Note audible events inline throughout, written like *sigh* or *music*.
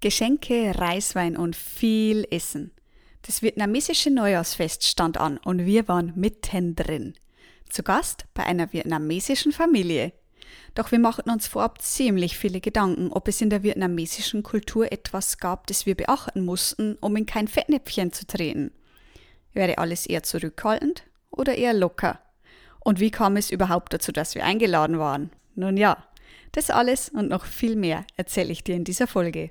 Geschenke, Reiswein und viel Essen. Das vietnamesische Neujahrsfest stand an und wir waren mittendrin. Zu Gast bei einer vietnamesischen Familie. Doch wir machten uns vorab ziemlich viele Gedanken, ob es in der vietnamesischen Kultur etwas gab, das wir beachten mussten, um in kein Fettnäpfchen zu treten. Wäre alles eher zurückhaltend oder eher locker? Und wie kam es überhaupt dazu, dass wir eingeladen waren? Nun ja, das alles und noch viel mehr erzähle ich dir in dieser Folge.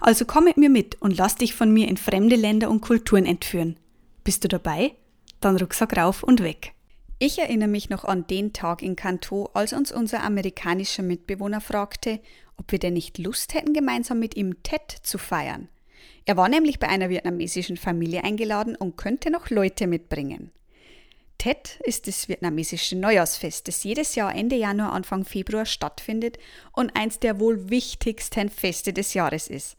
Also komm mit mir mit und lass dich von mir in fremde Länder und Kulturen entführen. Bist du dabei? Dann Rucksack rauf und weg. Ich erinnere mich noch an den Tag in Kanto, als uns unser amerikanischer Mitbewohner fragte, ob wir denn nicht Lust hätten, gemeinsam mit ihm Tet zu feiern. Er war nämlich bei einer vietnamesischen Familie eingeladen und könnte noch Leute mitbringen. Tet ist das vietnamesische Neujahrsfest, das jedes Jahr Ende Januar, Anfang Februar stattfindet und eins der wohl wichtigsten Feste des Jahres ist.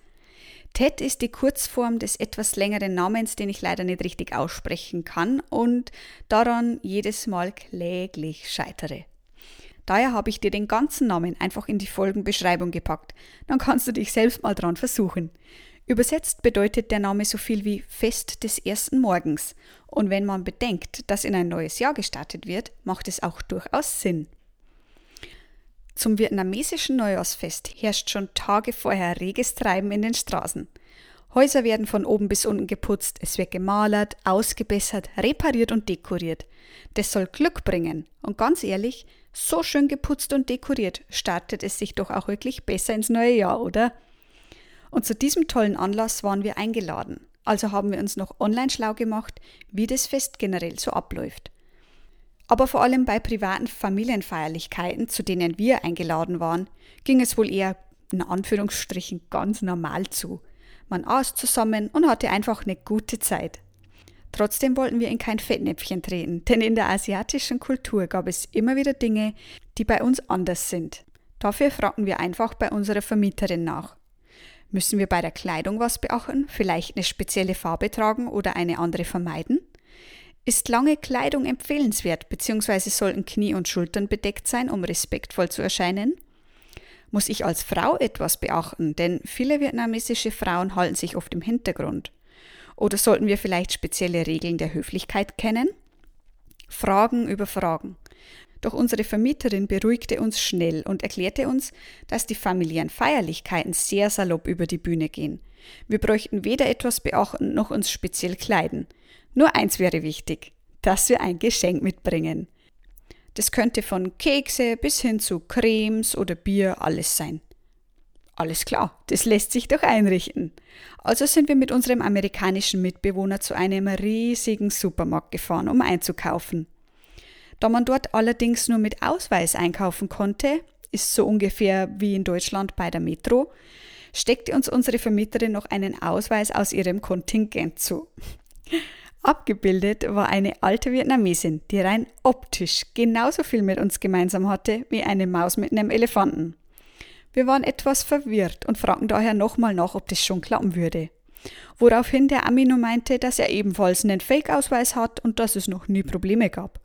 Ted ist die Kurzform des etwas längeren Namens, den ich leider nicht richtig aussprechen kann und daran jedes Mal kläglich scheitere. Daher habe ich dir den ganzen Namen einfach in die Folgenbeschreibung gepackt. Dann kannst du dich selbst mal dran versuchen. Übersetzt bedeutet der Name so viel wie Fest des ersten Morgens. Und wenn man bedenkt, dass in ein neues Jahr gestartet wird, macht es auch durchaus Sinn. Zum vietnamesischen Neujahrsfest herrscht schon Tage vorher reges Treiben in den Straßen. Häuser werden von oben bis unten geputzt, es wird gemalert, ausgebessert, repariert und dekoriert. Das soll Glück bringen. Und ganz ehrlich, so schön geputzt und dekoriert startet es sich doch auch wirklich besser ins neue Jahr, oder? Und zu diesem tollen Anlass waren wir eingeladen. Also haben wir uns noch online schlau gemacht, wie das Fest generell so abläuft. Aber vor allem bei privaten Familienfeierlichkeiten, zu denen wir eingeladen waren, ging es wohl eher in Anführungsstrichen ganz normal zu. Man aß zusammen und hatte einfach eine gute Zeit. Trotzdem wollten wir in kein Fettnäpfchen treten, denn in der asiatischen Kultur gab es immer wieder Dinge, die bei uns anders sind. Dafür fragten wir einfach bei unserer Vermieterin nach. Müssen wir bei der Kleidung was beachten, vielleicht eine spezielle Farbe tragen oder eine andere vermeiden? Ist lange Kleidung empfehlenswert bzw. sollten Knie und Schultern bedeckt sein, um respektvoll zu erscheinen? Muss ich als Frau etwas beachten, denn viele vietnamesische Frauen halten sich oft im Hintergrund? Oder sollten wir vielleicht spezielle Regeln der Höflichkeit kennen? Fragen über Fragen. Doch unsere Vermieterin beruhigte uns schnell und erklärte uns, dass die familiären Feierlichkeiten sehr salopp über die Bühne gehen. Wir bräuchten weder etwas beachten noch uns speziell kleiden. Nur eins wäre wichtig, dass wir ein Geschenk mitbringen. Das könnte von Kekse bis hin zu Cremes oder Bier alles sein. Alles klar, das lässt sich doch einrichten. Also sind wir mit unserem amerikanischen Mitbewohner zu einem riesigen Supermarkt gefahren, um einzukaufen. Da man dort allerdings nur mit Ausweis einkaufen konnte, ist so ungefähr wie in Deutschland bei der Metro, steckte uns unsere Vermieterin noch einen Ausweis aus ihrem Kontingent zu. Abgebildet war eine alte Vietnamesin, die rein optisch genauso viel mit uns gemeinsam hatte wie eine Maus mit einem Elefanten. Wir waren etwas verwirrt und fragten daher nochmal nach, ob das schon klappen würde. Woraufhin der Amino meinte, dass er ebenfalls einen Fake-Ausweis hat und dass es noch nie Probleme gab.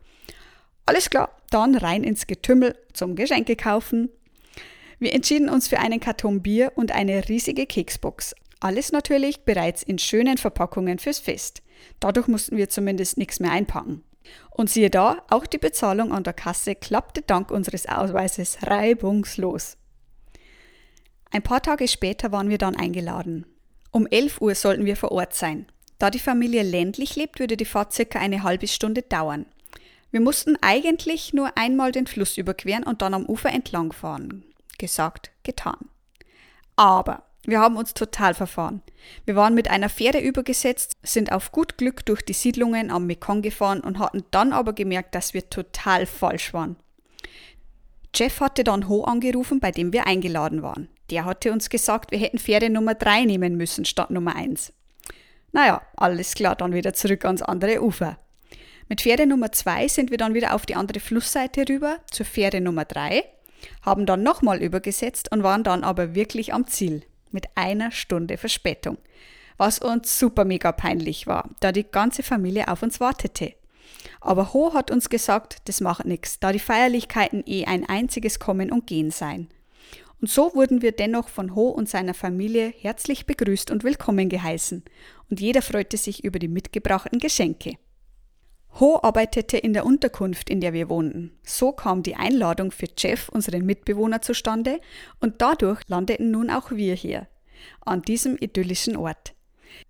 Alles klar, dann rein ins Getümmel zum Geschenke kaufen. Wir entschieden uns für einen Karton Bier und eine riesige Keksbox. Alles natürlich bereits in schönen Verpackungen fürs Fest. Dadurch mussten wir zumindest nichts mehr einpacken. Und siehe da, auch die Bezahlung an der Kasse klappte dank unseres Ausweises reibungslos. Ein paar Tage später waren wir dann eingeladen. Um 11 Uhr sollten wir vor Ort sein. Da die Familie ländlich lebt, würde die Fahrt circa eine halbe Stunde dauern. Wir mussten eigentlich nur einmal den Fluss überqueren und dann am Ufer entlang fahren. Gesagt, getan. Aber wir haben uns total verfahren. Wir waren mit einer Fähre übergesetzt, sind auf gut Glück durch die Siedlungen am Mekong gefahren und hatten dann aber gemerkt, dass wir total falsch waren. Jeff hatte dann Ho angerufen, bei dem wir eingeladen waren. Der hatte uns gesagt, wir hätten Fähre Nummer 3 nehmen müssen statt Nummer 1. Naja, alles klar, dann wieder zurück ans andere Ufer. Mit Fähre Nummer 2 sind wir dann wieder auf die andere Flussseite rüber, zur Fähre Nummer 3, haben dann nochmal übergesetzt und waren dann aber wirklich am Ziel. Mit einer Stunde Verspätung. Was uns super mega peinlich war, da die ganze Familie auf uns wartete. Aber Ho hat uns gesagt, das macht nichts, da die Feierlichkeiten eh ein einziges Kommen und Gehen seien. Und so wurden wir dennoch von Ho und seiner Familie herzlich begrüßt und willkommen geheißen, und jeder freute sich über die mitgebrachten Geschenke. Ho arbeitete in der Unterkunft, in der wir wohnten. So kam die Einladung für Jeff, unseren Mitbewohner, zustande, und dadurch landeten nun auch wir hier, an diesem idyllischen Ort.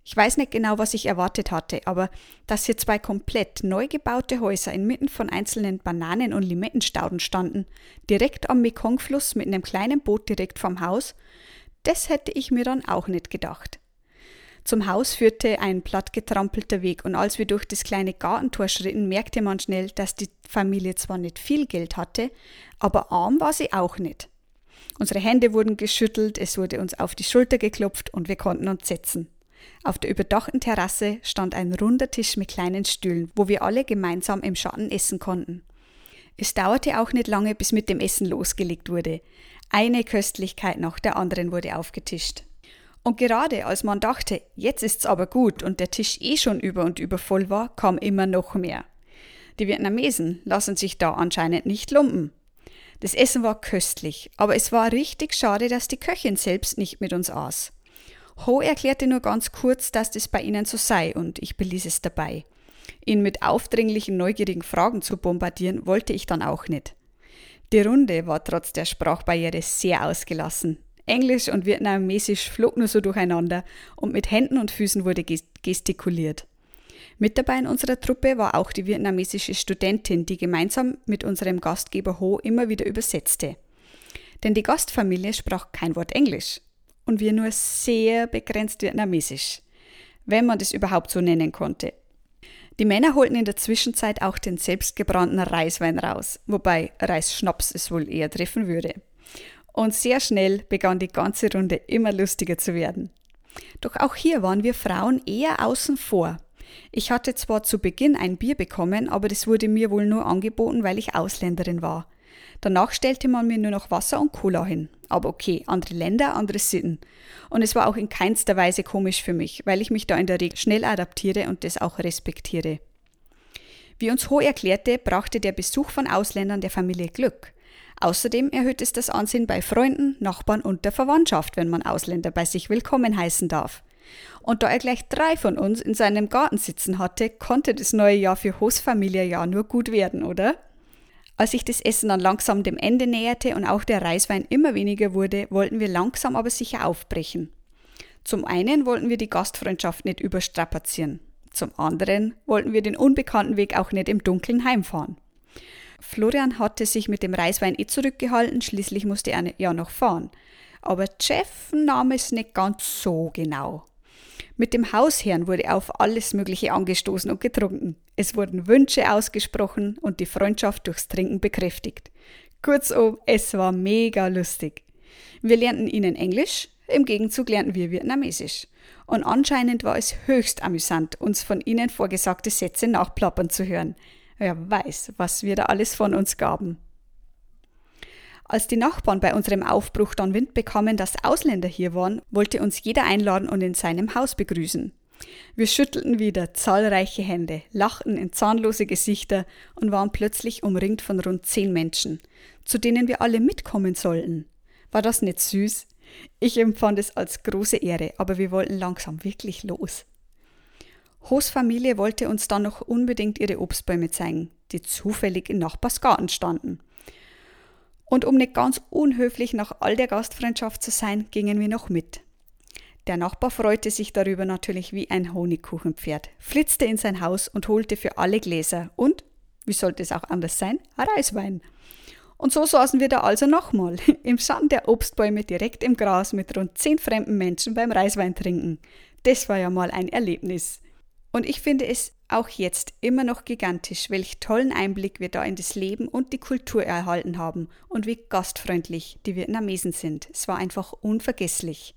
Ich weiß nicht genau, was ich erwartet hatte, aber dass hier zwei komplett neu gebaute Häuser inmitten von einzelnen Bananen- und Limettenstauden standen, direkt am Mekongfluss mit einem kleinen Boot direkt vom Haus, das hätte ich mir dann auch nicht gedacht. Zum Haus führte ein plattgetrampelter Weg und als wir durch das kleine Gartentor schritten, merkte man schnell, dass die Familie zwar nicht viel Geld hatte, aber arm war sie auch nicht. Unsere Hände wurden geschüttelt, es wurde uns auf die Schulter geklopft und wir konnten uns setzen. Auf der überdachten Terrasse stand ein runder Tisch mit kleinen Stühlen, wo wir alle gemeinsam im Schatten essen konnten. Es dauerte auch nicht lange, bis mit dem Essen losgelegt wurde. Eine Köstlichkeit nach der anderen wurde aufgetischt. Und gerade als man dachte, jetzt ist's aber gut und der Tisch eh schon über und über voll war, kam immer noch mehr. Die Vietnamesen lassen sich da anscheinend nicht lumpen. Das Essen war köstlich, aber es war richtig schade, dass die Köchin selbst nicht mit uns aß. Ho erklärte nur ganz kurz, dass das bei ihnen so sei und ich beließ es dabei. Ihn mit aufdringlichen, neugierigen Fragen zu bombardieren, wollte ich dann auch nicht. Die Runde war trotz der Sprachbarriere sehr ausgelassen. Englisch und Vietnamesisch flog nur so durcheinander und mit Händen und Füßen wurde gestikuliert. Mit dabei in unserer Truppe war auch die vietnamesische Studentin, die gemeinsam mit unserem Gastgeber Ho immer wieder übersetzte. Denn die Gastfamilie sprach kein Wort Englisch und wir nur sehr begrenzt Vietnamesisch, wenn man das überhaupt so nennen konnte. Die Männer holten in der Zwischenzeit auch den selbstgebrannten Reiswein raus, wobei Reisschnaps es wohl eher treffen würde. Und sehr schnell begann die ganze Runde immer lustiger zu werden. Doch auch hier waren wir Frauen eher außen vor. Ich hatte zwar zu Beginn ein Bier bekommen, aber das wurde mir wohl nur angeboten, weil ich Ausländerin war. Danach stellte man mir nur noch Wasser und Cola hin. Aber okay, andere Länder, andere Sitten. Und es war auch in keinster Weise komisch für mich, weil ich mich da in der Regel schnell adaptiere und das auch respektiere. Wie uns Ho erklärte, brachte der Besuch von Ausländern der Familie Glück. Außerdem erhöht es das Ansehen bei Freunden, Nachbarn und der Verwandtschaft, wenn man Ausländer bei sich willkommen heißen darf. Und da er gleich drei von uns in seinem Garten sitzen hatte, konnte das neue Jahr für Hos Familie ja nur gut werden, oder? Als sich das Essen dann langsam dem Ende näherte und auch der Reiswein immer weniger wurde, wollten wir langsam aber sicher aufbrechen. Zum einen wollten wir die Gastfreundschaft nicht überstrapazieren. Zum anderen wollten wir den unbekannten Weg auch nicht im Dunkeln heimfahren. Florian hatte sich mit dem Reiswein eh zurückgehalten, schließlich musste er ja noch fahren. Aber Jeff nahm es nicht ganz so genau. Mit dem Hausherrn wurde auf alles Mögliche angestoßen und getrunken. Es wurden Wünsche ausgesprochen und die Freundschaft durchs Trinken bekräftigt. Kurzum, es war mega lustig. Wir lernten ihnen Englisch, im Gegenzug lernten wir Vietnamesisch. Und anscheinend war es höchst amüsant, uns von ihnen vorgesagte Sätze nachplappern zu hören. Wer weiß, was wir da alles von uns gaben. Als die Nachbarn bei unserem Aufbruch dann Wind bekamen, dass Ausländer hier waren, wollte uns jeder einladen und in seinem Haus begrüßen. Wir schüttelten wieder zahlreiche Hände, lachten in zahnlose Gesichter und waren plötzlich umringt von rund zehn Menschen, zu denen wir alle mitkommen sollten. War das nicht süß? Ich empfand es als große Ehre, aber wir wollten langsam wirklich los. Hos Familie wollte uns dann noch unbedingt ihre Obstbäume zeigen, die zufällig in Nachbarsgarten standen. Und um nicht ganz unhöflich nach all der Gastfreundschaft zu sein, gingen wir noch mit. Der Nachbar freute sich darüber natürlich wie ein Honigkuchenpferd, flitzte in sein Haus und holte für alle Gläser und, wie sollte es auch anders sein, Reiswein. Und so saßen wir da also nochmal, *laughs* im Schatten der Obstbäume direkt im Gras mit rund zehn fremden Menschen beim Reiswein trinken. Das war ja mal ein Erlebnis. Und ich finde es auch jetzt immer noch gigantisch, welch tollen Einblick wir da in das Leben und die Kultur erhalten haben und wie gastfreundlich die Vietnamesen sind. Es war einfach unvergesslich.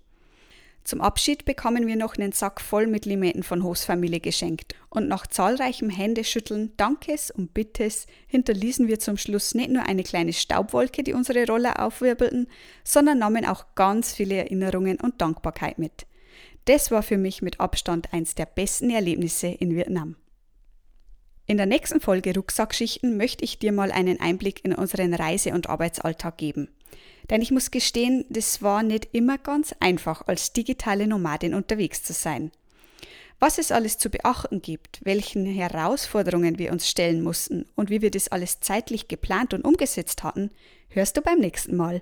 Zum Abschied bekamen wir noch einen Sack voll mit Limetten von Hostfamilie geschenkt und nach zahlreichem Händeschütteln, Dankes und Bittes hinterließen wir zum Schluss nicht nur eine kleine Staubwolke, die unsere Roller aufwirbelten, sondern nahmen auch ganz viele Erinnerungen und Dankbarkeit mit. Das war für mich mit Abstand eins der besten Erlebnisse in Vietnam. In der nächsten Folge Rucksackschichten möchte ich dir mal einen Einblick in unseren Reise- und Arbeitsalltag geben. Denn ich muss gestehen, das war nicht immer ganz einfach, als digitale Nomadin unterwegs zu sein. Was es alles zu beachten gibt, welchen Herausforderungen wir uns stellen mussten und wie wir das alles zeitlich geplant und umgesetzt hatten, hörst du beim nächsten Mal.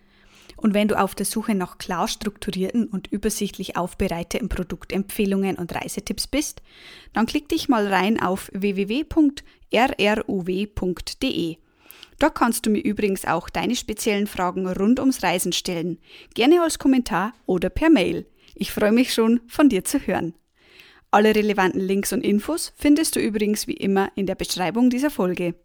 Und wenn du auf der Suche nach klar strukturierten und übersichtlich aufbereiteten Produktempfehlungen und Reisetipps bist, dann klick dich mal rein auf www.rruw.de. Dort kannst du mir übrigens auch deine speziellen Fragen rund ums Reisen stellen, gerne als Kommentar oder per Mail. Ich freue mich schon, von dir zu hören. Alle relevanten Links und Infos findest du übrigens wie immer in der Beschreibung dieser Folge.